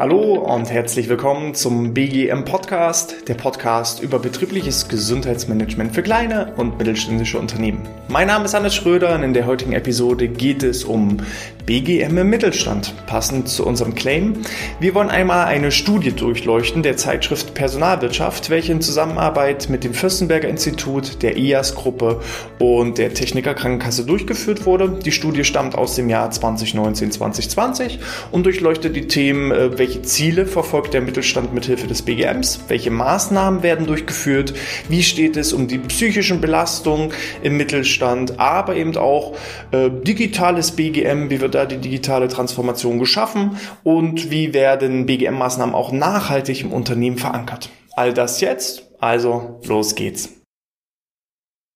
Hallo und herzlich willkommen zum BGM Podcast, der Podcast über betriebliches Gesundheitsmanagement für kleine und mittelständische Unternehmen. Mein Name ist Hannes Schröder und in der heutigen Episode geht es um BGM im Mittelstand, passend zu unserem Claim. Wir wollen einmal eine Studie durchleuchten der Zeitschrift Personalwirtschaft, welche in Zusammenarbeit mit dem Fürstenberger Institut, der IAS-Gruppe und der Techniker Krankenkasse durchgeführt wurde. Die Studie stammt aus dem Jahr 2019-2020 und durchleuchtet die Themen, äh, welche Ziele verfolgt der Mittelstand mithilfe des BGMs, welche Maßnahmen werden durchgeführt, wie steht es um die psychischen Belastungen im Mittelstand, aber eben auch äh, digitales BGM, wie wird da die digitale Transformation geschaffen und wie werden BGM-Maßnahmen auch nachhaltig im Unternehmen verankert. All das jetzt, also los geht's.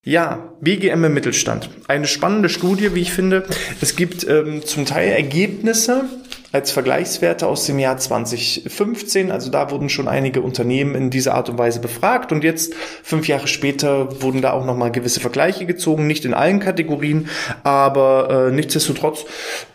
Ja, BGM im Mittelstand. Eine spannende Studie, wie ich finde. Es gibt ähm, zum Teil Ergebnisse als Vergleichswerte aus dem Jahr 2015. Also da wurden schon einige Unternehmen in dieser Art und Weise befragt und jetzt, fünf Jahre später, wurden da auch nochmal gewisse Vergleiche gezogen. Nicht in allen Kategorien, aber äh, nichtsdestotrotz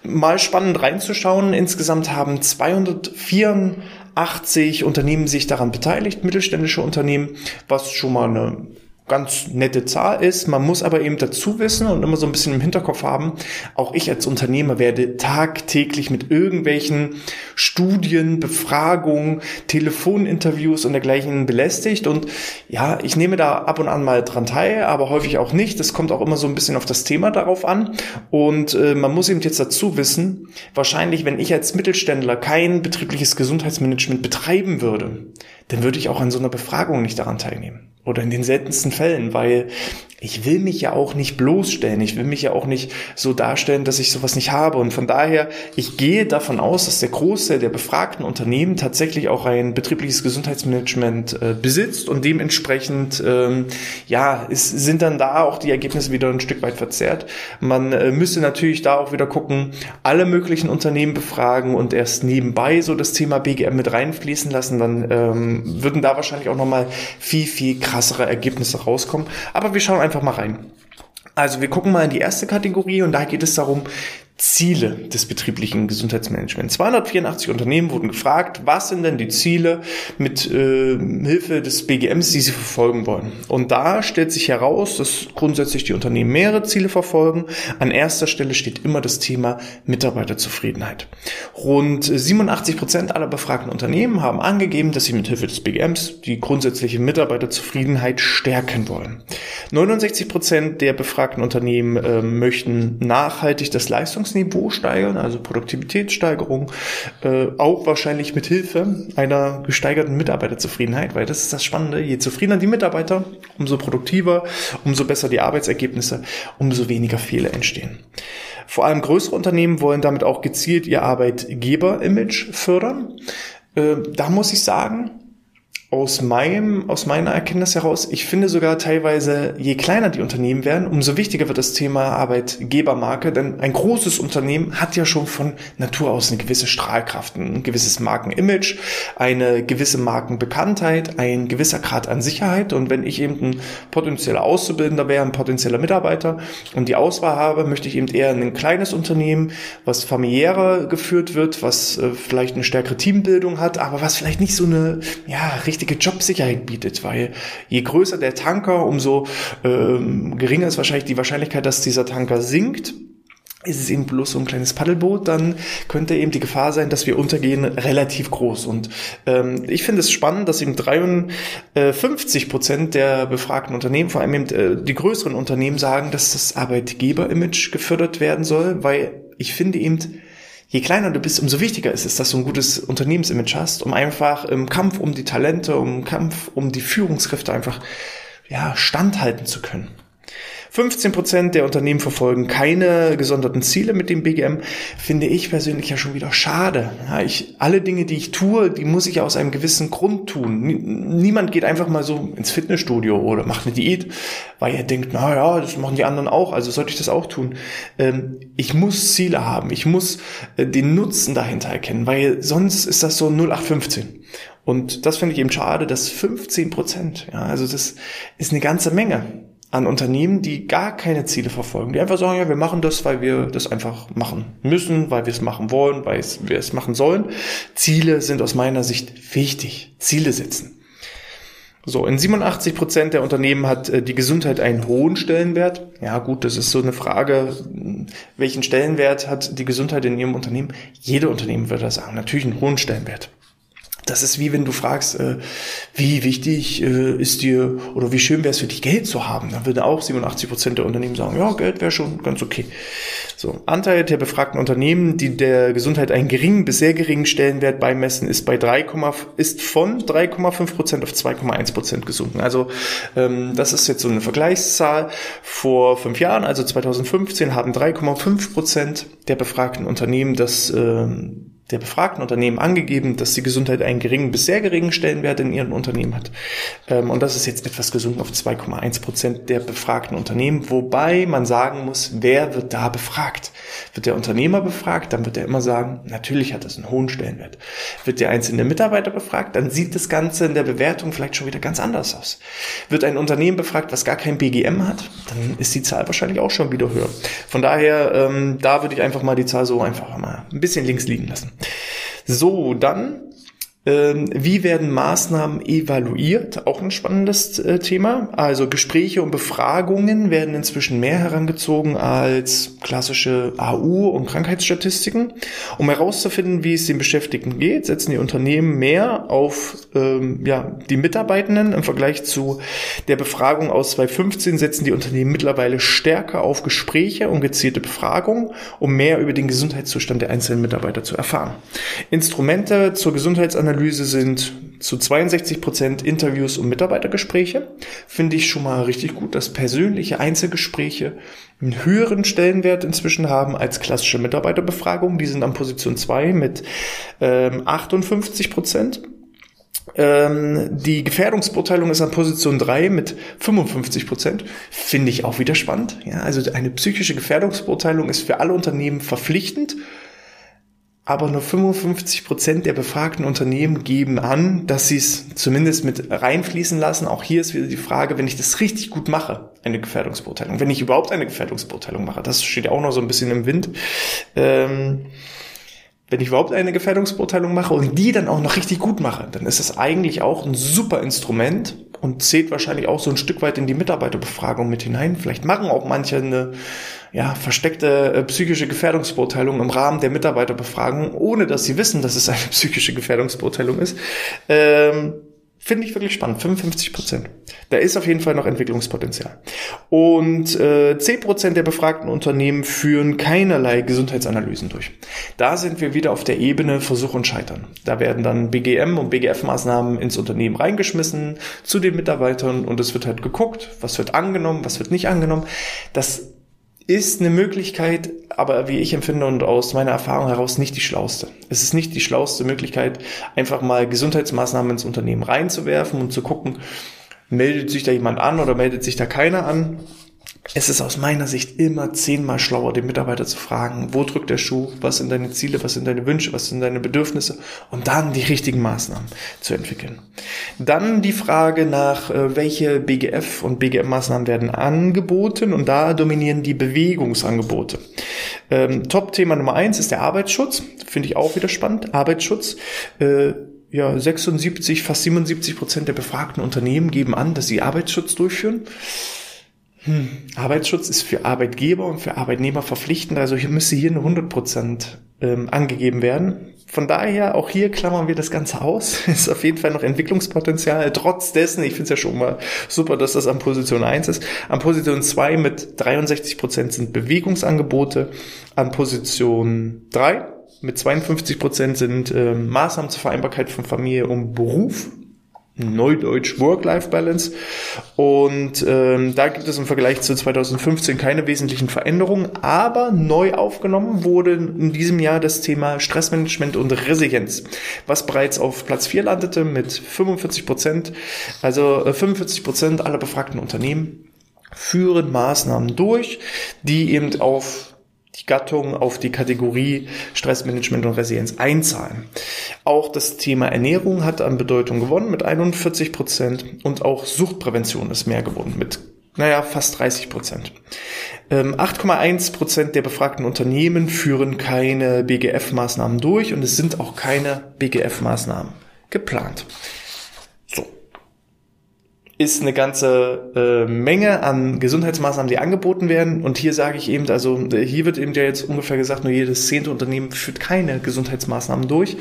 mal spannend reinzuschauen. Insgesamt haben 284 Unternehmen sich daran beteiligt, mittelständische Unternehmen, was schon mal eine ganz nette Zahl ist. Man muss aber eben dazu wissen und immer so ein bisschen im Hinterkopf haben, auch ich als Unternehmer werde tagtäglich mit irgendwelchen Studien, Befragungen, Telefoninterviews und dergleichen belästigt. Und ja, ich nehme da ab und an mal dran teil, aber häufig auch nicht. Das kommt auch immer so ein bisschen auf das Thema darauf an. Und äh, man muss eben jetzt dazu wissen, wahrscheinlich, wenn ich als Mittelständler kein betriebliches Gesundheitsmanagement betreiben würde, dann würde ich auch an so einer Befragung nicht daran teilnehmen. Oder in den seltensten Fällen, weil ich will mich ja auch nicht bloßstellen. Ich will mich ja auch nicht so darstellen, dass ich sowas nicht habe. Und von daher, ich gehe davon aus, dass der Großteil der befragten Unternehmen tatsächlich auch ein betriebliches Gesundheitsmanagement äh, besitzt und dementsprechend, ähm, ja, es sind dann da auch die Ergebnisse wieder ein Stück weit verzerrt. Man äh, müsste natürlich da auch wieder gucken, alle möglichen Unternehmen befragen und erst nebenbei so das Thema BGM mit reinfließen lassen. Dann ähm, würden da wahrscheinlich auch nochmal viel, viel krassere Ergebnisse rauskommen. Aber wir schauen einfach mal rein. Also wir gucken mal in die erste Kategorie und da geht es darum, Ziele des betrieblichen Gesundheitsmanagements. 284 Unternehmen wurden gefragt, was sind denn die Ziele mit äh, Hilfe des BGMs, die sie verfolgen wollen. Und da stellt sich heraus, dass grundsätzlich die Unternehmen mehrere Ziele verfolgen. An erster Stelle steht immer das Thema Mitarbeiterzufriedenheit. Rund 87 Prozent aller befragten Unternehmen haben angegeben, dass sie mit Hilfe des BGMs die grundsätzliche Mitarbeiterzufriedenheit stärken wollen. 69 Prozent der befragten Unternehmen äh, möchten nachhaltig das Leistungs Leistungsniveau steigern, also Produktivitätssteigerung, äh, auch wahrscheinlich mit Hilfe einer gesteigerten Mitarbeiterzufriedenheit, weil das ist das Spannende. Je zufriedener die Mitarbeiter, umso produktiver, umso besser die Arbeitsergebnisse, umso weniger Fehler entstehen. Vor allem größere Unternehmen wollen damit auch gezielt ihr Arbeitgeber-Image fördern. Äh, da muss ich sagen, aus meinem, aus meiner Erkenntnis heraus, ich finde sogar teilweise, je kleiner die Unternehmen werden, umso wichtiger wird das Thema Arbeitgebermarke, denn ein großes Unternehmen hat ja schon von Natur aus eine gewisse Strahlkraft, ein gewisses Markenimage, eine gewisse Markenbekanntheit, ein gewisser Grad an Sicherheit. Und wenn ich eben ein potenzieller Auszubildender wäre, ein potenzieller Mitarbeiter und die Auswahl habe, möchte ich eben eher ein kleines Unternehmen, was familiärer geführt wird, was äh, vielleicht eine stärkere Teambildung hat, aber was vielleicht nicht so eine, ja, richtig richtige Jobsicherheit bietet, weil je größer der Tanker, umso ähm, geringer ist wahrscheinlich die Wahrscheinlichkeit, dass dieser Tanker sinkt ist es eben bloß so ein kleines Paddelboot, dann könnte eben die Gefahr sein, dass wir untergehen, relativ groß. Und ähm, ich finde es spannend, dass eben 53 Prozent der befragten Unternehmen, vor allem eben äh, die größeren Unternehmen, sagen, dass das Arbeitgeber-Image gefördert werden soll, weil ich finde eben, je kleiner du bist, umso wichtiger ist es, dass du ein gutes Unternehmensimage hast, um einfach im Kampf um die Talente, im Kampf um die Führungskräfte einfach ja, standhalten zu können. 15 Prozent der Unternehmen verfolgen keine gesonderten Ziele mit dem BGM, finde ich persönlich ja schon wieder schade. Ja, ich, alle Dinge, die ich tue, die muss ich aus einem gewissen Grund tun. Niemand geht einfach mal so ins Fitnessstudio oder macht eine Diät, weil er denkt, na ja, das machen die anderen auch, also sollte ich das auch tun. Ähm, ich muss Ziele haben, ich muss äh, den Nutzen dahinter erkennen, weil sonst ist das so 0815. Und das finde ich eben schade, dass 15 Prozent, ja, also das ist eine ganze Menge an Unternehmen, die gar keine Ziele verfolgen, die einfach sagen, ja, wir machen das, weil wir das einfach machen müssen, weil wir es machen wollen, weil wir es machen sollen. Ziele sind aus meiner Sicht wichtig. Ziele setzen. So, in 87 Prozent der Unternehmen hat äh, die Gesundheit einen hohen Stellenwert. Ja, gut, das ist so eine Frage, welchen Stellenwert hat die Gesundheit in Ihrem Unternehmen? Jede Unternehmen würde das sagen, natürlich einen hohen Stellenwert. Das ist wie wenn du fragst, äh, wie wichtig äh, ist dir oder wie schön wäre es für dich, Geld zu haben. Dann würden auch 87 Prozent der Unternehmen sagen, ja, Geld wäre schon ganz okay. So, Anteil der befragten Unternehmen, die der Gesundheit einen geringen bis sehr geringen Stellenwert beimessen, ist bei 3, ist von 3,5 Prozent auf 2,1 Prozent gesunken. Also ähm, das ist jetzt so eine Vergleichszahl. Vor fünf Jahren, also 2015, haben 3,5 Prozent der befragten Unternehmen das ähm, der befragten Unternehmen angegeben, dass die Gesundheit einen geringen bis sehr geringen Stellenwert in ihren Unternehmen hat. Ähm, und das ist jetzt etwas gesunken auf 2,1 Prozent der befragten Unternehmen, wobei man sagen muss, wer wird da befragt? Wird der Unternehmer befragt, dann wird er immer sagen, natürlich hat das einen hohen Stellenwert. Wird der einzelne Mitarbeiter befragt, dann sieht das Ganze in der Bewertung vielleicht schon wieder ganz anders aus. Wird ein Unternehmen befragt, was gar kein BGM hat, dann ist die Zahl wahrscheinlich auch schon wieder höher. Von daher, ähm, da würde ich einfach mal die Zahl so einfach mal ein bisschen links liegen lassen. So, dann wie werden Maßnahmen evaluiert? Auch ein spannendes äh, Thema. Also Gespräche und Befragungen werden inzwischen mehr herangezogen als klassische AU und Krankheitsstatistiken. Um herauszufinden, wie es den Beschäftigten geht, setzen die Unternehmen mehr auf ähm, ja, die Mitarbeitenden im Vergleich zu der Befragung aus 2015 setzen die Unternehmen mittlerweile stärker auf Gespräche und gezielte Befragungen, um mehr über den Gesundheitszustand der einzelnen Mitarbeiter zu erfahren. Instrumente zur Gesundheitsanalyse Analyse sind zu 62 Prozent Interviews und Mitarbeitergespräche. Finde ich schon mal richtig gut, dass persönliche Einzelgespräche einen höheren Stellenwert inzwischen haben als klassische Mitarbeiterbefragungen. Die sind an Position 2 mit ähm, 58 Prozent. Ähm, die Gefährdungsbeurteilung ist an Position 3 mit 55 Prozent. Finde ich auch wieder spannend. Ja, also eine psychische Gefährdungsbeurteilung ist für alle Unternehmen verpflichtend aber nur 55 Prozent der befragten Unternehmen geben an, dass sie es zumindest mit reinfließen lassen. Auch hier ist wieder die Frage, wenn ich das richtig gut mache, eine Gefährdungsbeurteilung, wenn ich überhaupt eine Gefährdungsbeurteilung mache, das steht ja auch noch so ein bisschen im Wind. Ähm, wenn ich überhaupt eine Gefährdungsbeurteilung mache und die dann auch noch richtig gut mache, dann ist es eigentlich auch ein super Instrument und zählt wahrscheinlich auch so ein Stück weit in die Mitarbeiterbefragung mit hinein. Vielleicht machen auch manche eine ja, versteckte äh, psychische Gefährdungsbeurteilung im Rahmen der Mitarbeiterbefragung, ohne dass sie wissen, dass es eine psychische Gefährdungsbeurteilung ist. Ähm, Finde ich wirklich spannend. 55 Prozent. Da ist auf jeden Fall noch Entwicklungspotenzial. Und äh, 10 Prozent der befragten Unternehmen führen keinerlei Gesundheitsanalysen durch. Da sind wir wieder auf der Ebene Versuch und Scheitern. Da werden dann BGM und BGF-Maßnahmen ins Unternehmen reingeschmissen zu den Mitarbeitern und es wird halt geguckt, was wird angenommen, was wird nicht angenommen. Das ist eine Möglichkeit, aber wie ich empfinde und aus meiner Erfahrung heraus nicht die schlauste. Es ist nicht die schlauste Möglichkeit, einfach mal Gesundheitsmaßnahmen ins Unternehmen reinzuwerfen und zu gucken, meldet sich da jemand an oder meldet sich da keiner an es ist aus meiner Sicht immer zehnmal schlauer, den Mitarbeiter zu fragen, wo drückt der Schuh, was sind deine Ziele, was sind deine Wünsche, was sind deine Bedürfnisse und dann die richtigen Maßnahmen zu entwickeln. Dann die Frage nach, äh, welche BGF und BGM-Maßnahmen werden angeboten und da dominieren die Bewegungsangebote. Ähm, Top-Thema Nummer eins ist der Arbeitsschutz, finde ich auch wieder spannend. Arbeitsschutz. Äh, ja, 76, fast 77 Prozent der befragten Unternehmen geben an, dass sie Arbeitsschutz durchführen. Hm. Arbeitsschutz ist für Arbeitgeber und für Arbeitnehmer verpflichtend, also hier müsste hier eine 100 Prozent ähm, angegeben werden. Von daher, auch hier klammern wir das Ganze aus. ist auf jeden Fall noch Entwicklungspotenzial. Trotz dessen, ich finde es ja schon mal super, dass das an Position 1 ist. An Position 2 mit 63 Prozent sind Bewegungsangebote. An Position 3 mit 52 Prozent sind äh, Maßnahmen zur Vereinbarkeit von Familie und Beruf Neudeutsch Work-Life-Balance. Und ähm, da gibt es im Vergleich zu 2015 keine wesentlichen Veränderungen, aber neu aufgenommen wurde in diesem Jahr das Thema Stressmanagement und Resilienz, was bereits auf Platz 4 landete mit 45 Prozent. Also äh, 45 Prozent aller befragten Unternehmen führen Maßnahmen durch, die eben auf die Gattung auf die Kategorie Stressmanagement und Resilienz einzahlen. Auch das Thema Ernährung hat an Bedeutung gewonnen mit 41 Prozent und auch Suchtprävention ist mehr geworden mit Naja, fast 30 Prozent. 8,1 ähm, Prozent der befragten Unternehmen führen keine BGF-Maßnahmen durch und es sind auch keine BGF-Maßnahmen geplant. So. Ist eine ganze äh, Menge an Gesundheitsmaßnahmen, die angeboten werden. Und hier sage ich eben, also hier wird eben ja jetzt ungefähr gesagt, nur jedes zehnte Unternehmen führt keine Gesundheitsmaßnahmen durch.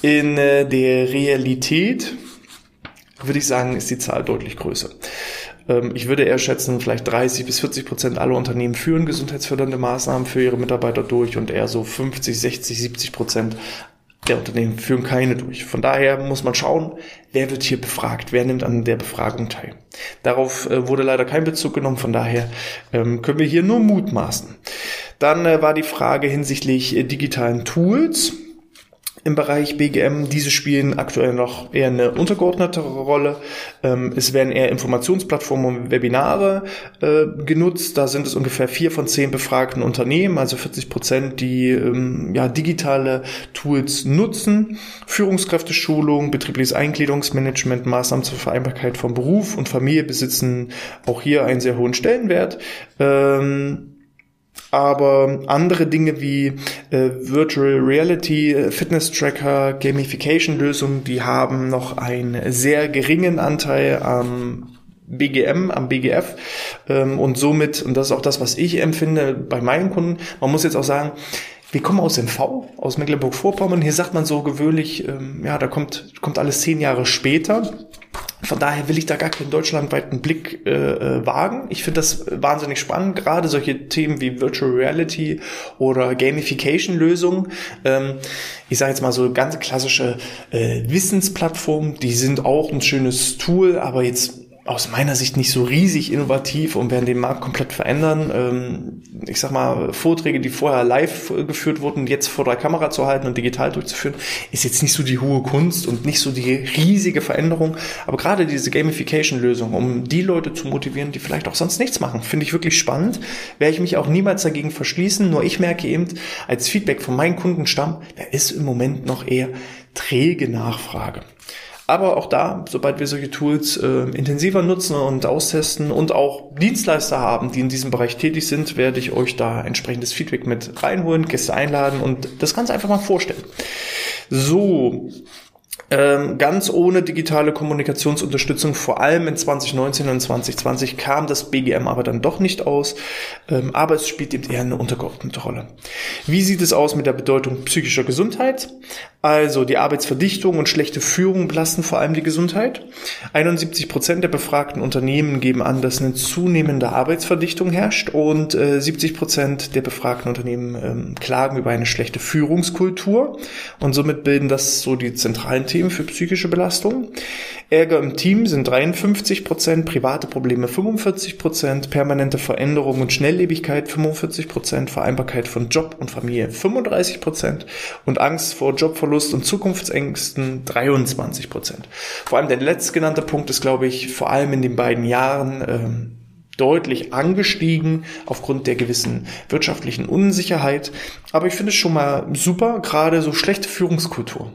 In äh, der Realität würde ich sagen, ist die Zahl deutlich größer. Ähm, ich würde eher schätzen, vielleicht 30 bis 40 Prozent aller Unternehmen führen gesundheitsfördernde Maßnahmen für ihre Mitarbeiter durch und eher so 50, 60, 70 Prozent der Unternehmen führen keine durch. Von daher muss man schauen, wer wird hier befragt, wer nimmt an der Befragung teil. Darauf äh, wurde leider kein Bezug genommen, von daher ähm, können wir hier nur mutmaßen. Dann äh, war die Frage hinsichtlich äh, digitalen Tools im Bereich BGM. Diese spielen aktuell noch eher eine untergeordnete Rolle. Ähm, es werden eher Informationsplattformen und Webinare äh, genutzt. Da sind es ungefähr vier von zehn befragten Unternehmen, also 40 Prozent, die ähm, ja, digitale Tools nutzen. Führungskräfteschulung, betriebliches Eingliederungsmanagement, Maßnahmen zur Vereinbarkeit von Beruf und Familie besitzen auch hier einen sehr hohen Stellenwert. Ähm, aber andere Dinge wie äh, Virtual Reality, äh, Fitness Tracker, Gamification Lösungen, die haben noch einen sehr geringen Anteil am BGM, am BGF ähm, und somit, und das ist auch das, was ich empfinde bei meinen Kunden, man muss jetzt auch sagen, wir kommen aus MV, aus Mecklenburg-Vorpommern. Hier sagt man so gewöhnlich, ähm, ja, da kommt, kommt alles zehn Jahre später. Von daher will ich da gar keinen deutschlandweiten Blick äh, äh, wagen. Ich finde das wahnsinnig spannend, gerade solche Themen wie Virtual Reality oder Gamification-Lösungen. Ähm, ich sage jetzt mal so ganz klassische äh, Wissensplattformen, die sind auch ein schönes Tool, aber jetzt aus meiner Sicht nicht so riesig innovativ und werden den Markt komplett verändern. Ähm, ich sag mal, Vorträge, die vorher live geführt wurden, jetzt vor der Kamera zu halten und digital durchzuführen, ist jetzt nicht so die hohe Kunst und nicht so die riesige Veränderung. Aber gerade diese Gamification-Lösung, um die Leute zu motivieren, die vielleicht auch sonst nichts machen, finde ich wirklich spannend. Werde ich mich auch niemals dagegen verschließen. Nur ich merke eben, als Feedback von meinen Kundenstamm, da ist im Moment noch eher träge Nachfrage. Aber auch da, sobald wir solche Tools äh, intensiver nutzen und austesten und auch Dienstleister haben, die in diesem Bereich tätig sind, werde ich euch da entsprechendes Feedback mit reinholen, Gäste einladen und das Ganze einfach mal vorstellen. So, ganz ohne digitale Kommunikationsunterstützung, vor allem in 2019 und 2020, kam das BGM aber dann doch nicht aus. Ähm, aber es spielt eben eher eine untergeordnete Rolle. Wie sieht es aus mit der Bedeutung psychischer Gesundheit? Also die Arbeitsverdichtung und schlechte Führung belasten vor allem die Gesundheit. 71 Prozent der befragten Unternehmen geben an, dass eine zunehmende Arbeitsverdichtung herrscht und äh, 70 Prozent der befragten Unternehmen ähm, klagen über eine schlechte Führungskultur und somit bilden das so die zentralen Themen für psychische Belastung. Ärger im Team sind 53 Prozent, private Probleme 45 Prozent, permanente Veränderung und Schnelllebigkeit 45 Prozent, Vereinbarkeit von Job und Familie 35 Prozent und Angst vor Jobverlust und Zukunftsängsten 23 Prozent. Vor allem der letztgenannte Punkt ist, glaube ich, vor allem in den beiden Jahren ähm, deutlich angestiegen aufgrund der gewissen wirtschaftlichen Unsicherheit. Aber ich finde es schon mal super, gerade so schlechte Führungskultur.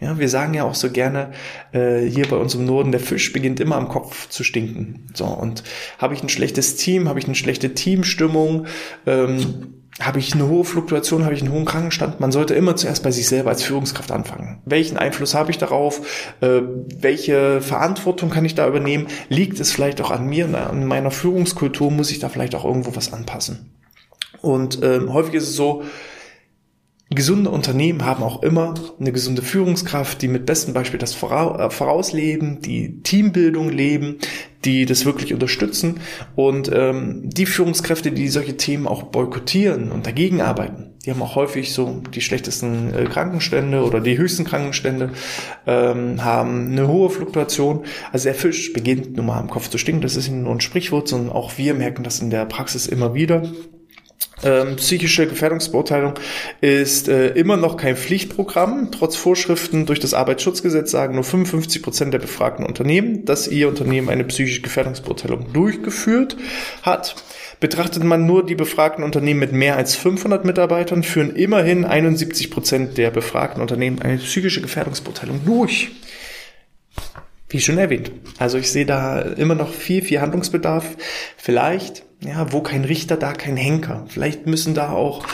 Ja, wir sagen ja auch so gerne äh, hier bei uns im Norden, der Fisch beginnt immer am Kopf zu stinken. So und habe ich ein schlechtes Team, habe ich eine schlechte Teamstimmung, ähm, habe ich eine hohe Fluktuation, habe ich einen hohen Krankenstand. Man sollte immer zuerst bei sich selber als Führungskraft anfangen. Welchen Einfluss habe ich darauf? Äh, welche Verantwortung kann ich da übernehmen? Liegt es vielleicht auch an mir, an meiner Führungskultur? Muss ich da vielleicht auch irgendwo was anpassen? Und ähm, häufig ist es so, Gesunde Unternehmen haben auch immer eine gesunde Führungskraft, die mit bestem Beispiel das äh, vorausleben, die Teambildung leben, die das wirklich unterstützen und ähm, die Führungskräfte, die solche Themen auch boykottieren und dagegen arbeiten, die haben auch häufig so die schlechtesten äh, Krankenstände oder die höchsten Krankenstände, ähm, haben eine hohe Fluktuation. Also der Fisch beginnt nun mal am Kopf zu stinken, das ist nur ein Sprichwort, sondern auch wir merken das in der Praxis immer wieder. Ähm, psychische Gefährdungsbeurteilung ist äh, immer noch kein Pflichtprogramm. Trotz Vorschriften durch das Arbeitsschutzgesetz sagen nur 55 Prozent der befragten Unternehmen, dass ihr Unternehmen eine psychische Gefährdungsbeurteilung durchgeführt hat. Betrachtet man nur die befragten Unternehmen mit mehr als 500 Mitarbeitern, führen immerhin 71 Prozent der befragten Unternehmen eine psychische Gefährdungsbeurteilung durch. wie schon erwähnt. Also ich sehe da immer noch viel, viel Handlungsbedarf. Vielleicht, ja, wo kein Richter, da kein Henker. Vielleicht müssen da auch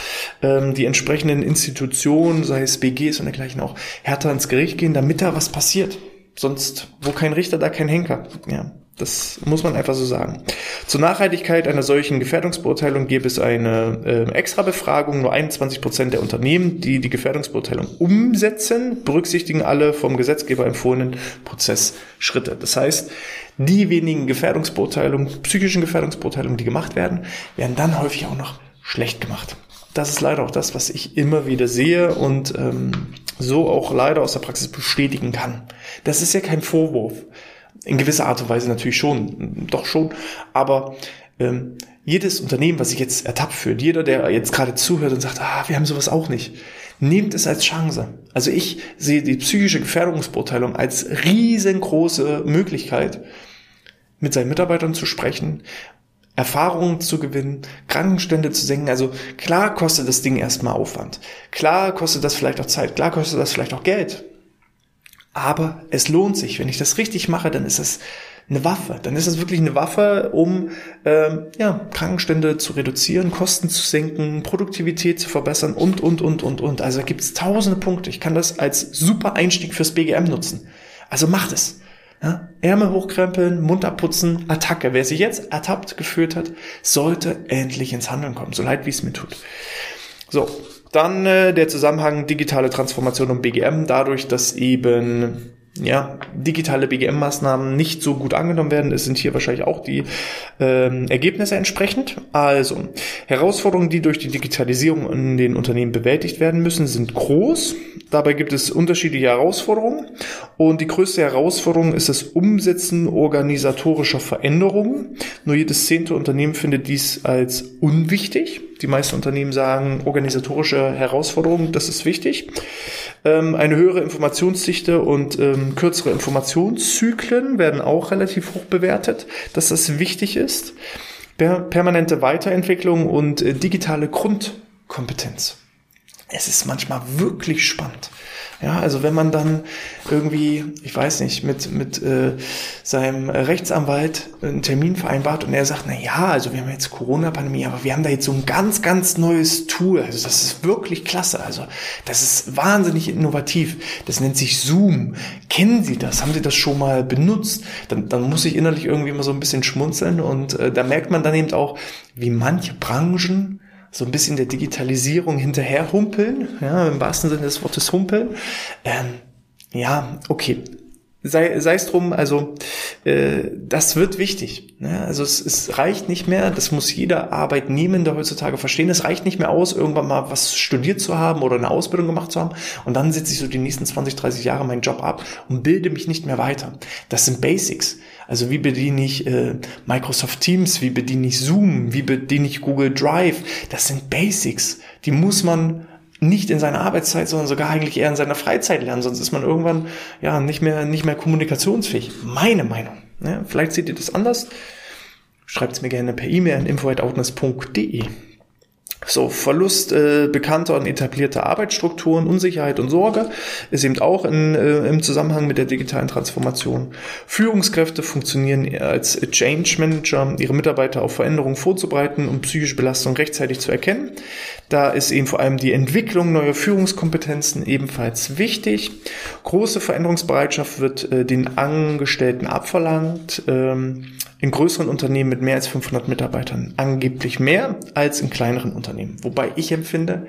ähm, die entsprechenden Institutionen, sei es BGs und dergleichen, auch härter ins Gericht gehen, damit da was passiert. Sonst, wo kein Richter, da kein Henker. Ja, das muss man einfach so sagen. Zur Nachhaltigkeit einer solchen Gefährdungsbeurteilung gäbe es eine äh, extra Befragung. Nur 21 Prozent der Unternehmen, die die Gefährdungsbeurteilung umsetzen, berücksichtigen alle vom Gesetzgeber empfohlenen Prozessschritte. Das heißt, die wenigen Gefährdungsbeurteilungen, psychischen Gefährdungsbeurteilungen, die gemacht werden, werden dann häufig auch noch schlecht gemacht. Das ist leider auch das, was ich immer wieder sehe und ähm, so auch leider aus der Praxis bestätigen kann. Das ist ja kein Vorwurf. In gewisser Art und Weise natürlich schon, doch schon. Aber ähm, jedes Unternehmen, was sich jetzt ertappt fühlt, jeder, der jetzt gerade zuhört und sagt, ah, wir haben sowas auch nicht, nehmt es als Chance. Also ich sehe die psychische Gefährdungsbeurteilung als riesengroße Möglichkeit, mit seinen Mitarbeitern zu sprechen, Erfahrungen zu gewinnen, Krankenstände zu senken. Also klar kostet das Ding erstmal Aufwand. Klar kostet das vielleicht auch Zeit. Klar kostet das vielleicht auch Geld. Aber es lohnt sich. Wenn ich das richtig mache, dann ist es eine Waffe. Dann ist es wirklich eine Waffe, um ähm, ja, Krankenstände zu reduzieren, Kosten zu senken, Produktivität zu verbessern und, und, und, und, und. Also gibt es tausende Punkte. Ich kann das als super Einstieg fürs BGM nutzen. Also macht es. Ja, Ärmel hochkrempeln, Mund abputzen, Attacke. Wer sich jetzt ertappt geführt hat, sollte endlich ins Handeln kommen, so leid wie es mir tut. So, dann äh, der Zusammenhang digitale Transformation und BGM, dadurch, dass eben ja, digitale BGM-Maßnahmen nicht so gut angenommen werden, es sind hier wahrscheinlich auch die ähm, Ergebnisse entsprechend. Also, Herausforderungen, die durch die Digitalisierung in den Unternehmen bewältigt werden müssen, sind groß. Dabei gibt es unterschiedliche Herausforderungen. Und die größte Herausforderung ist das Umsetzen organisatorischer Veränderungen. Nur jedes zehnte Unternehmen findet dies als unwichtig. Die meisten Unternehmen sagen, organisatorische Herausforderungen, das ist wichtig. Ähm, eine höhere Informationsdichte und ähm, kürzere Informationszyklen werden auch relativ hoch bewertet, dass das wichtig ist. Per permanente Weiterentwicklung und äh, digitale Grundkompetenz. Es ist manchmal wirklich spannend. Ja, also wenn man dann irgendwie, ich weiß nicht, mit, mit äh, seinem Rechtsanwalt einen Termin vereinbart und er sagt, na ja, also wir haben jetzt Corona-Pandemie, aber wir haben da jetzt so ein ganz, ganz neues Tool. Also das ist wirklich klasse. Also das ist wahnsinnig innovativ. Das nennt sich Zoom. Kennen Sie das? Haben Sie das schon mal benutzt? Dann, dann muss ich innerlich irgendwie immer so ein bisschen schmunzeln und äh, da merkt man dann eben auch, wie manche Branchen so ein bisschen der Digitalisierung hinterherhumpeln, ja, im wahrsten Sinne des Wortes humpeln. Ähm, ja, okay. Sei, sei es drum, also äh, das wird wichtig. Ne? Also es, es reicht nicht mehr, das muss jeder Arbeitnehmende heutzutage verstehen, es reicht nicht mehr aus, irgendwann mal was studiert zu haben oder eine Ausbildung gemacht zu haben und dann sitze ich so die nächsten 20, 30 Jahre meinen Job ab und bilde mich nicht mehr weiter. Das sind Basics. Also wie bediene ich äh, Microsoft Teams, wie bediene ich Zoom, wie bediene ich Google Drive. Das sind Basics, die muss man nicht in seiner Arbeitszeit, sondern sogar eigentlich eher in seiner Freizeit lernen, sonst ist man irgendwann ja nicht mehr nicht mehr kommunikationsfähig. Meine Meinung. Ja, vielleicht seht ihr das anders. Schreibt es mir gerne per E-Mail an info@outness.de. So, Verlust äh, bekannter und etablierter Arbeitsstrukturen, Unsicherheit und Sorge ist eben auch in, äh, im Zusammenhang mit der digitalen Transformation. Führungskräfte funktionieren als Change Manager, ihre Mitarbeiter auf Veränderungen vorzubereiten und psychische Belastung rechtzeitig zu erkennen. Da ist eben vor allem die Entwicklung neuer Führungskompetenzen ebenfalls wichtig. Große Veränderungsbereitschaft wird äh, den Angestellten abverlangt. Ähm, in größeren Unternehmen mit mehr als 500 Mitarbeitern angeblich mehr als in kleineren Unternehmen. Wobei ich empfinde,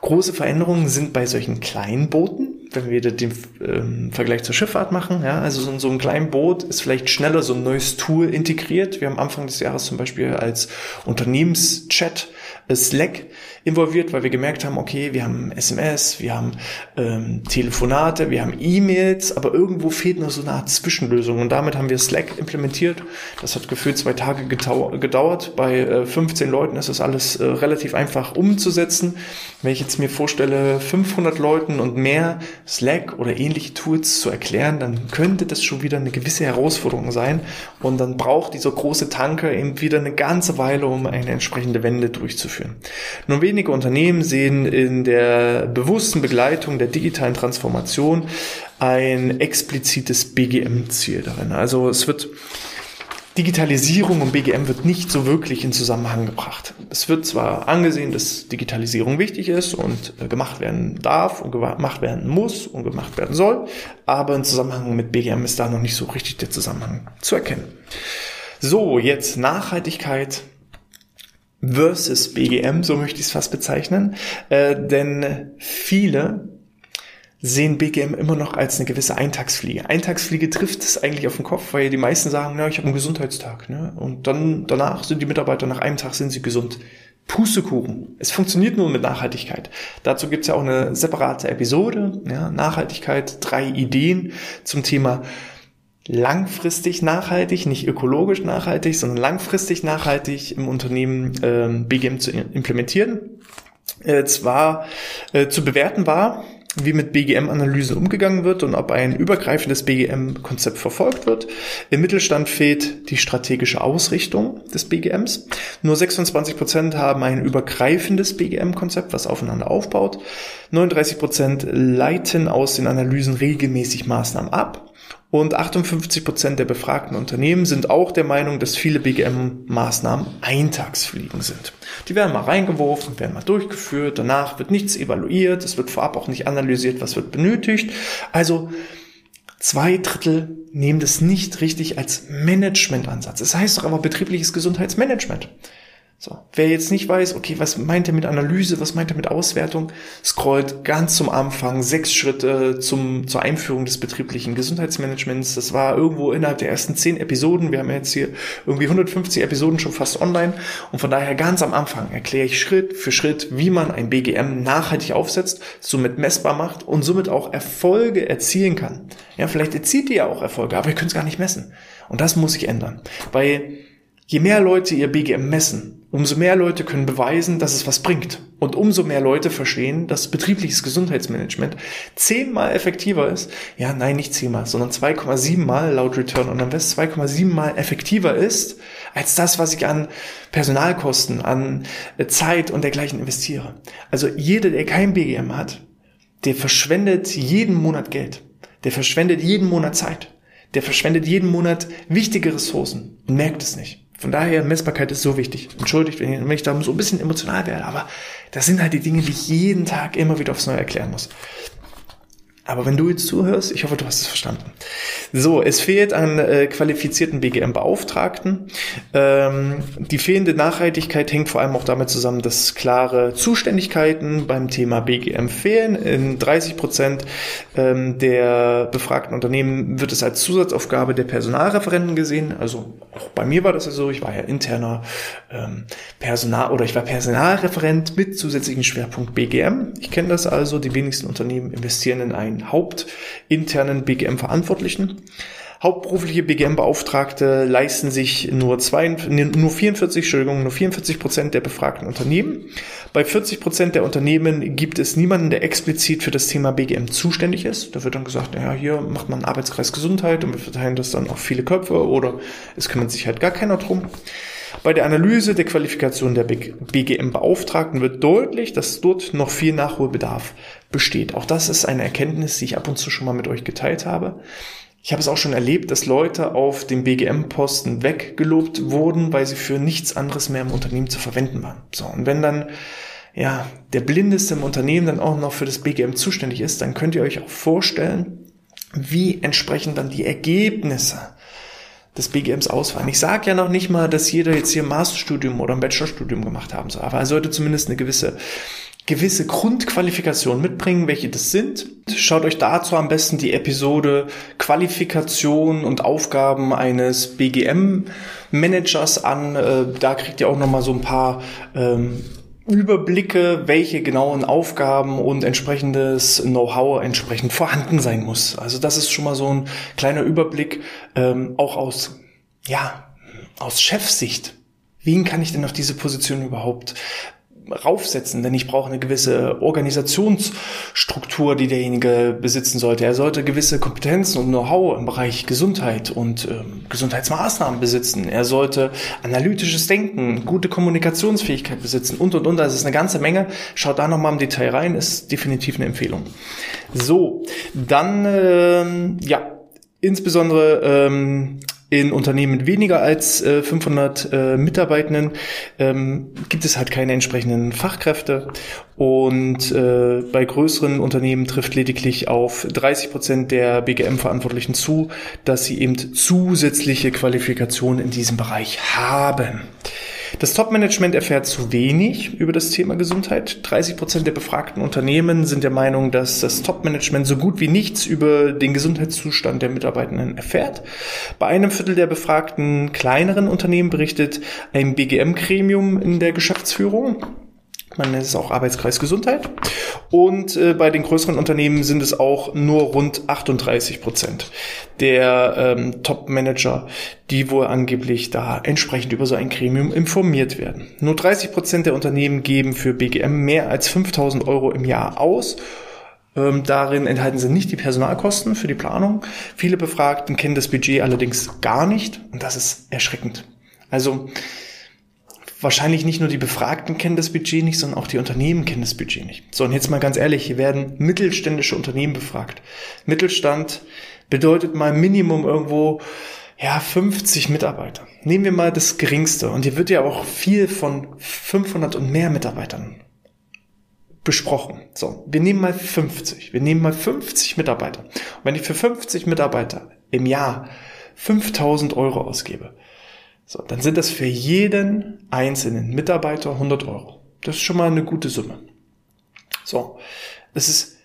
große Veränderungen sind bei solchen kleinen Booten, wenn wir den ähm, Vergleich zur Schifffahrt machen. Ja, also so, so ein kleines Boot ist vielleicht schneller so ein neues Tool integriert. Wir haben Anfang des Jahres zum Beispiel als Unternehmenschat Slack involviert, weil wir gemerkt haben, okay, wir haben SMS, wir haben ähm, Telefonate, wir haben E-Mails, aber irgendwo fehlt noch so eine Art Zwischenlösung. Und damit haben wir Slack implementiert. Das hat gefühlt zwei Tage gedauert. Bei äh, 15 Leuten ist das alles äh, relativ einfach umzusetzen. Wenn ich jetzt mir vorstelle, 500 Leuten und mehr Slack oder ähnliche Tools zu erklären, dann könnte das schon wieder eine gewisse Herausforderung sein. Und dann braucht dieser große Tanker eben wieder eine ganze Weile, um eine entsprechende Wende durchzuführen. Nur wenige Unternehmen sehen in der bewussten Begleitung der digitalen Transformation ein explizites BGM-Ziel darin. Also es wird Digitalisierung und BGM wird nicht so wirklich in Zusammenhang gebracht. Es wird zwar angesehen, dass Digitalisierung wichtig ist und äh, gemacht werden darf und gemacht werden muss und gemacht werden soll, aber im Zusammenhang mit BGM ist da noch nicht so richtig der Zusammenhang zu erkennen. So, jetzt Nachhaltigkeit versus BGM, so möchte ich es fast bezeichnen, äh, denn viele sehen BGM immer noch als eine gewisse Eintagsfliege. Eintagsfliege trifft es eigentlich auf den Kopf, weil die meisten sagen, na, ich habe einen Gesundheitstag. Ne? Und dann danach sind die Mitarbeiter, nach einem Tag sind sie gesund. Pustekuchen. Es funktioniert nur mit Nachhaltigkeit. Dazu gibt's ja auch eine separate Episode. Ja, Nachhaltigkeit, drei Ideen zum Thema langfristig nachhaltig, nicht ökologisch nachhaltig, sondern langfristig nachhaltig im Unternehmen ähm, BGM zu implementieren. Äh, zwar äh, zu bewerten war, wie mit BGM-Analysen umgegangen wird und ob ein übergreifendes BGM-Konzept verfolgt wird. Im Mittelstand fehlt die strategische Ausrichtung des BGMs. Nur 26 Prozent haben ein übergreifendes BGM-Konzept, was aufeinander aufbaut. 39 Prozent leiten aus den Analysen regelmäßig Maßnahmen ab. Und 58 Prozent der befragten Unternehmen sind auch der Meinung, dass viele BGM-Maßnahmen Eintagsfliegen sind. Die werden mal reingeworfen, werden mal durchgeführt, danach wird nichts evaluiert, es wird vorab auch nicht analysiert, was wird benötigt. Also zwei Drittel nehmen das nicht richtig als Managementansatz. Es das heißt doch aber betriebliches Gesundheitsmanagement. So. Wer jetzt nicht weiß, okay, was meint er mit Analyse, was meint er mit Auswertung, scrollt ganz zum Anfang sechs Schritte zum, zur Einführung des betrieblichen Gesundheitsmanagements. Das war irgendwo innerhalb der ersten zehn Episoden. Wir haben jetzt hier irgendwie 150 Episoden schon fast online. Und von daher ganz am Anfang erkläre ich Schritt für Schritt, wie man ein BGM nachhaltig aufsetzt, somit messbar macht und somit auch Erfolge erzielen kann. Ja, vielleicht erzielt ihr ja auch Erfolge, aber ihr könnt es gar nicht messen. Und das muss sich ändern. Weil je mehr Leute ihr BGM messen, umso mehr Leute können beweisen, dass es was bringt. Und umso mehr Leute verstehen, dass betriebliches Gesundheitsmanagement zehnmal effektiver ist. Ja, nein, nicht zehnmal, sondern 2,7 mal laut Return on Invest 2,7 mal effektiver ist als das, was ich an Personalkosten, an äh, Zeit und dergleichen investiere. Also jeder, der kein BGM hat, der verschwendet jeden Monat Geld. Der verschwendet jeden Monat Zeit. Der verschwendet jeden Monat wichtige Ressourcen und merkt es nicht. Von daher, Messbarkeit ist so wichtig. Entschuldigt, wenn ich, da so ein bisschen emotional werde, aber das sind halt die Dinge, die ich jeden Tag immer wieder aufs Neue erklären muss. Aber wenn du jetzt zuhörst, ich hoffe, du hast es verstanden. So, es fehlt an äh, qualifizierten BGM-Beauftragten. Ähm, die fehlende Nachhaltigkeit hängt vor allem auch damit zusammen, dass klare Zuständigkeiten beim Thema BGM fehlen. In 30 Prozent ähm, der befragten Unternehmen wird es als Zusatzaufgabe der Personalreferenten gesehen. Also auch bei mir war das ja so. Ich war ja interner ähm, Personal oder ich war Personalreferent mit zusätzlichen Schwerpunkt BGM. Ich kenne das also. Die wenigsten Unternehmen investieren in ein einen hauptinternen BGM-Verantwortlichen. Hauptberufliche BGM-Beauftragte leisten sich nur, zwei, nur 44, Entschuldigung, nur 44 Prozent der befragten Unternehmen. Bei 40 Prozent der Unternehmen gibt es niemanden, der explizit für das Thema BGM zuständig ist. Da wird dann gesagt, ja, hier macht man einen Arbeitskreis Gesundheit und wir verteilen das dann auf viele Köpfe oder es kümmert sich halt gar keiner drum. Bei der Analyse der Qualifikation der BGM-Beauftragten wird deutlich, dass dort noch viel Nachholbedarf besteht. Auch das ist eine Erkenntnis, die ich ab und zu schon mal mit euch geteilt habe. Ich habe es auch schon erlebt, dass Leute auf dem BGM-Posten weggelobt wurden, weil sie für nichts anderes mehr im Unternehmen zu verwenden waren. So, und wenn dann ja, der Blindeste im Unternehmen dann auch noch für das BGM zuständig ist, dann könnt ihr euch auch vorstellen, wie entsprechend dann die Ergebnisse des BGMs ausfallen. Ich sage ja noch nicht mal, dass jeder jetzt hier ein Masterstudium oder ein Bachelorstudium gemacht haben soll, aber er sollte zumindest eine gewisse gewisse Grundqualifikationen mitbringen, welche das sind. Schaut euch dazu am besten die Episode Qualifikation und Aufgaben eines BGM-Managers an. Äh, da kriegt ihr auch nochmal so ein paar ähm, Überblicke, welche genauen Aufgaben und entsprechendes Know-how entsprechend vorhanden sein muss. Also das ist schon mal so ein kleiner Überblick, ähm, auch aus, ja, aus Chefsicht. Wen kann ich denn auf diese Position überhaupt raufsetzen, denn ich brauche eine gewisse Organisationsstruktur, die derjenige besitzen sollte. Er sollte gewisse Kompetenzen und Know-how im Bereich Gesundheit und ähm, Gesundheitsmaßnahmen besitzen. Er sollte analytisches Denken, gute Kommunikationsfähigkeit besitzen und und und. Das ist eine ganze Menge. Schaut da nochmal im Detail rein, ist definitiv eine Empfehlung. So, dann ähm, ja, insbesondere ähm, in Unternehmen mit weniger als äh, 500 äh, Mitarbeitenden ähm, gibt es halt keine entsprechenden Fachkräfte und äh, bei größeren Unternehmen trifft lediglich auf 30 Prozent der BGM-Verantwortlichen zu, dass sie eben zusätzliche Qualifikationen in diesem Bereich haben. Das Top-Management erfährt zu wenig über das Thema Gesundheit. 30 Prozent der befragten Unternehmen sind der Meinung, dass das Top-Management so gut wie nichts über den Gesundheitszustand der Mitarbeitenden erfährt. Bei einem Viertel der befragten kleineren Unternehmen berichtet ein BGM-Gremium in der Geschäftsführung man nennt es auch Arbeitskreis Gesundheit. Und äh, bei den größeren Unternehmen sind es auch nur rund 38 Prozent der ähm, Top-Manager, die wohl angeblich da entsprechend über so ein Gremium informiert werden. Nur 30 Prozent der Unternehmen geben für BGM mehr als 5000 Euro im Jahr aus. Ähm, darin enthalten sie nicht die Personalkosten für die Planung. Viele Befragten kennen das Budget allerdings gar nicht und das ist erschreckend. Also wahrscheinlich nicht nur die Befragten kennen das Budget nicht, sondern auch die Unternehmen kennen das Budget nicht. So, und jetzt mal ganz ehrlich, hier werden mittelständische Unternehmen befragt. Mittelstand bedeutet mal Minimum irgendwo, ja, 50 Mitarbeiter. Nehmen wir mal das geringste. Und hier wird ja auch viel von 500 und mehr Mitarbeitern besprochen. So, wir nehmen mal 50. Wir nehmen mal 50 Mitarbeiter. Und wenn ich für 50 Mitarbeiter im Jahr 5000 Euro ausgebe, so, dann sind das für jeden einzelnen Mitarbeiter 100 Euro. Das ist schon mal eine gute Summe. So, das ist,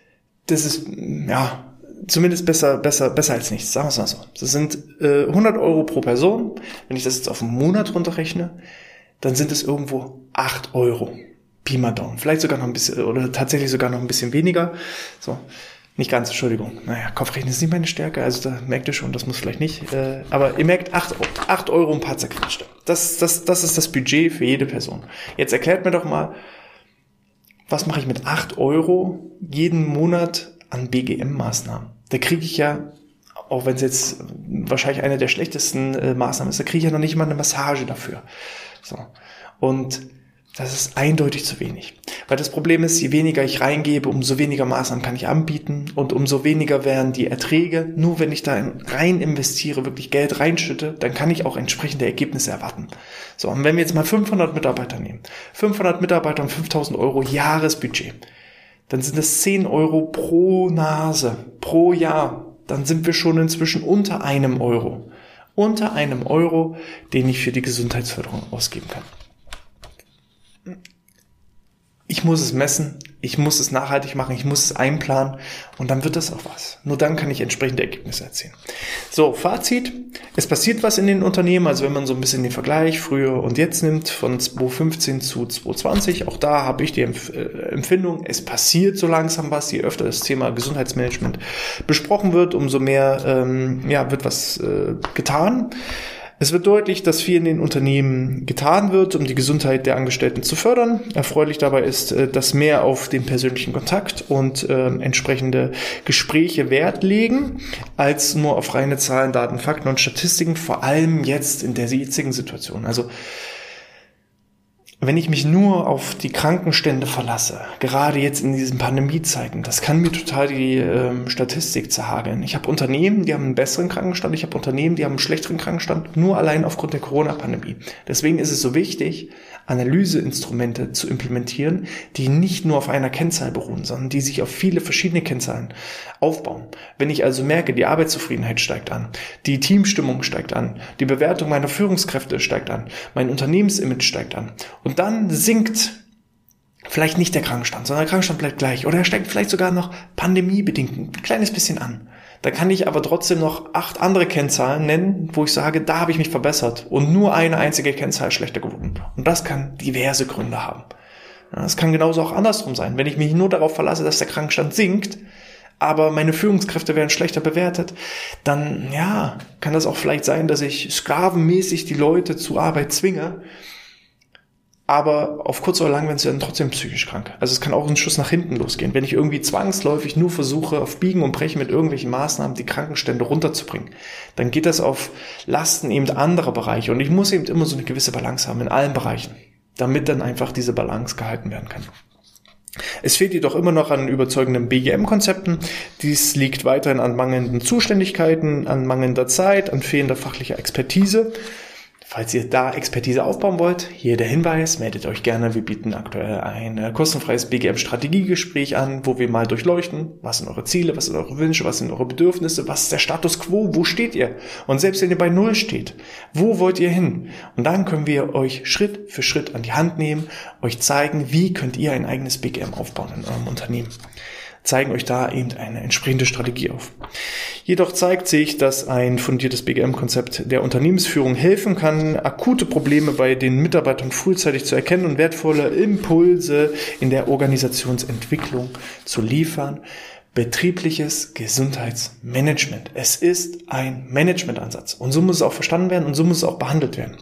das ist, ja, zumindest besser, besser, besser als nichts. Sagen wir es mal so. Das sind äh, 100 Euro pro Person. Wenn ich das jetzt auf einen Monat runterrechne, dann sind es irgendwo 8 Euro. Pi mal Daumen. Vielleicht sogar noch ein bisschen, oder tatsächlich sogar noch ein bisschen weniger. So. Nicht ganz, Entschuldigung. Naja, Kopfrechnen ist nicht meine Stärke, also da merkt ihr schon, das muss vielleicht nicht. Äh, aber ihr merkt, 8, 8 Euro ein paar zerquetschte. Das, das, das ist das Budget für jede Person. Jetzt erklärt mir doch mal, was mache ich mit 8 Euro jeden Monat an BGM-Maßnahmen? Da kriege ich ja, auch wenn es jetzt wahrscheinlich eine der schlechtesten äh, Maßnahmen ist, da kriege ich ja noch nicht mal eine Massage dafür. So. Und das ist eindeutig zu wenig. Weil das Problem ist, je weniger ich reingebe, umso weniger Maßnahmen kann ich anbieten und umso weniger werden die Erträge. Nur wenn ich da rein investiere, wirklich Geld reinschütte, dann kann ich auch entsprechende Ergebnisse erwarten. So, und wenn wir jetzt mal 500 Mitarbeiter nehmen, 500 Mitarbeiter und 5000 Euro Jahresbudget, dann sind es 10 Euro pro Nase, pro Jahr. Dann sind wir schon inzwischen unter einem Euro. Unter einem Euro, den ich für die Gesundheitsförderung ausgeben kann ich muss es messen, ich muss es nachhaltig machen, ich muss es einplanen und dann wird das auch was. Nur dann kann ich entsprechende Ergebnisse erzielen. So, Fazit. Es passiert was in den Unternehmen, also wenn man so ein bisschen den Vergleich früher und jetzt nimmt von 2015 zu 2020, auch da habe ich die äh, Empfindung, es passiert so langsam was, je öfter das Thema Gesundheitsmanagement besprochen wird, umso mehr ähm, ja, wird was äh, getan. Es wird deutlich, dass viel in den Unternehmen getan wird, um die Gesundheit der Angestellten zu fördern. Erfreulich dabei ist, äh, dass mehr auf den persönlichen Kontakt und äh, entsprechende Gespräche Wert legen, als nur auf reine Zahlen, Daten, Fakten und Statistiken, vor allem jetzt in der jetzigen Situation. Also wenn ich mich nur auf die Krankenstände verlasse, gerade jetzt in diesen Pandemiezeiten, das kann mir total die ähm, Statistik zerhageln. Ich habe Unternehmen, die haben einen besseren Krankenstand, ich habe Unternehmen, die haben einen schlechteren Krankenstand, nur allein aufgrund der Corona-Pandemie. Deswegen ist es so wichtig, Analyseinstrumente zu implementieren, die nicht nur auf einer Kennzahl beruhen, sondern die sich auf viele verschiedene Kennzahlen aufbauen. Wenn ich also merke, die Arbeitszufriedenheit steigt an, die Teamstimmung steigt an, die Bewertung meiner Führungskräfte steigt an, mein Unternehmensimage steigt an und dann sinkt vielleicht nicht der Krankenstand, sondern der Krankenstand bleibt gleich oder er steigt vielleicht sogar noch pandemiebedingt ein kleines bisschen an da kann ich aber trotzdem noch acht andere Kennzahlen nennen, wo ich sage, da habe ich mich verbessert und nur eine einzige Kennzahl schlechter geworden. Und das kann diverse Gründe haben. Das kann genauso auch andersrum sein. Wenn ich mich nur darauf verlasse, dass der Krankenstand sinkt, aber meine Führungskräfte werden schlechter bewertet, dann ja, kann das auch vielleicht sein, dass ich sklavenmäßig die Leute zur Arbeit zwinge, aber auf kurz oder lang werden sie dann trotzdem psychisch krank. Also es kann auch ein Schuss nach hinten losgehen. Wenn ich irgendwie zwangsläufig nur versuche, auf Biegen und Brechen mit irgendwelchen Maßnahmen die Krankenstände runterzubringen, dann geht das auf Lasten eben anderer Bereiche. Und ich muss eben immer so eine gewisse Balance haben in allen Bereichen, damit dann einfach diese Balance gehalten werden kann. Es fehlt jedoch immer noch an überzeugenden BGM-Konzepten. Dies liegt weiterhin an mangelnden Zuständigkeiten, an mangelnder Zeit, an fehlender fachlicher Expertise. Falls ihr da Expertise aufbauen wollt, hier der Hinweis, meldet euch gerne. Wir bieten aktuell ein äh, kostenfreies BGM-Strategiegespräch an, wo wir mal durchleuchten, was sind eure Ziele, was sind eure Wünsche, was sind eure Bedürfnisse, was ist der Status quo, wo steht ihr? Und selbst wenn ihr bei Null steht, wo wollt ihr hin? Und dann können wir euch Schritt für Schritt an die Hand nehmen, euch zeigen, wie könnt ihr ein eigenes BGM aufbauen in eurem Unternehmen zeigen euch da eben eine entsprechende Strategie auf. Jedoch zeigt sich, dass ein fundiertes BGM-Konzept der Unternehmensführung helfen kann, akute Probleme bei den Mitarbeitern frühzeitig zu erkennen und wertvolle Impulse in der Organisationsentwicklung zu liefern, betriebliches Gesundheitsmanagement. Es ist ein Managementansatz und so muss es auch verstanden werden und so muss es auch behandelt werden.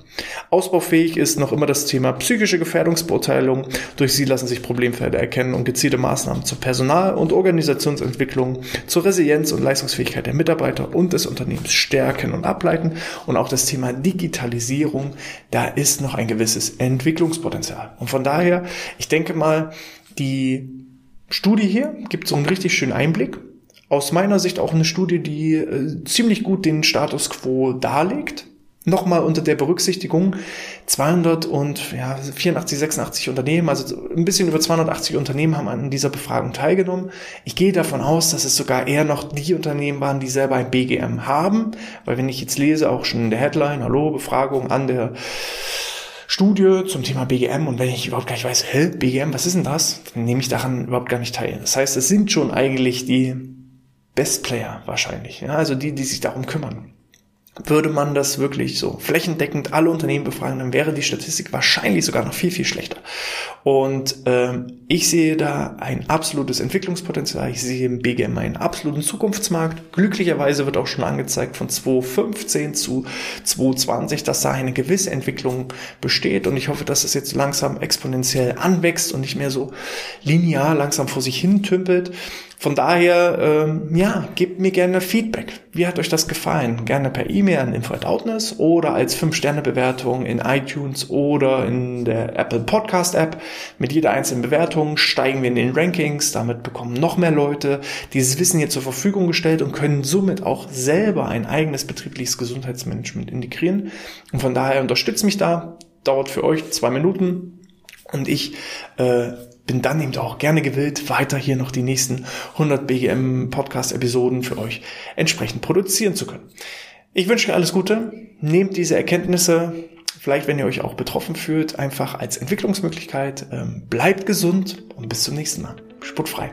Ausbaufähig ist noch immer das Thema psychische Gefährdungsbeurteilung. Durch sie lassen sich Problemfelder erkennen und gezielte Maßnahmen zur Personal- und Organisationsentwicklung, zur Resilienz und Leistungsfähigkeit der Mitarbeiter und des Unternehmens stärken und ableiten. Und auch das Thema Digitalisierung, da ist noch ein gewisses Entwicklungspotenzial. Und von daher, ich denke mal, die Studie hier gibt so einen richtig schönen Einblick. Aus meiner Sicht auch eine Studie, die äh, ziemlich gut den Status quo darlegt. Nochmal unter der Berücksichtigung 284, 86 Unternehmen, also ein bisschen über 280 Unternehmen haben an dieser Befragung teilgenommen. Ich gehe davon aus, dass es sogar eher noch die Unternehmen waren, die selber ein BGM haben, weil wenn ich jetzt lese, auch schon in der Headline, hallo, Befragung an der Studie zum Thema BGM und wenn ich überhaupt gar nicht weiß, hä, BGM, was ist denn das? Dann nehme ich daran überhaupt gar nicht teil. Das heißt, es sind schon eigentlich die Best Player wahrscheinlich, ja, also die, die sich darum kümmern. Würde man das wirklich so flächendeckend alle Unternehmen befragen, dann wäre die Statistik wahrscheinlich sogar noch viel, viel schlechter. Und ähm, ich sehe da ein absolutes Entwicklungspotenzial. Ich sehe im BGM einen absoluten Zukunftsmarkt. Glücklicherweise wird auch schon angezeigt von 2015 zu 2020, dass da eine gewisse Entwicklung besteht. Und ich hoffe, dass es jetzt langsam exponentiell anwächst und nicht mehr so linear langsam vor sich hin tümpelt. Von daher, ähm, ja, gebt mir gerne Feedback. Wie hat euch das gefallen? Gerne per E-Mail an info@outness oder als 5-Sterne-Bewertung in iTunes oder in der Apple Podcast App. Mit jeder einzelnen Bewertung steigen wir in den Rankings. Damit bekommen noch mehr Leute dieses Wissen hier zur Verfügung gestellt und können somit auch selber ein eigenes betriebliches Gesundheitsmanagement integrieren. Und von daher unterstützt mich da. Dauert für euch zwei Minuten. Und ich äh, bin dann eben auch gerne gewillt, weiter hier noch die nächsten 100 BGM Podcast Episoden für euch entsprechend produzieren zu können. Ich wünsche euch alles Gute. Nehmt diese Erkenntnisse, vielleicht wenn ihr euch auch betroffen fühlt, einfach als Entwicklungsmöglichkeit. Ähm, bleibt gesund und bis zum nächsten Mal. Sputfrei.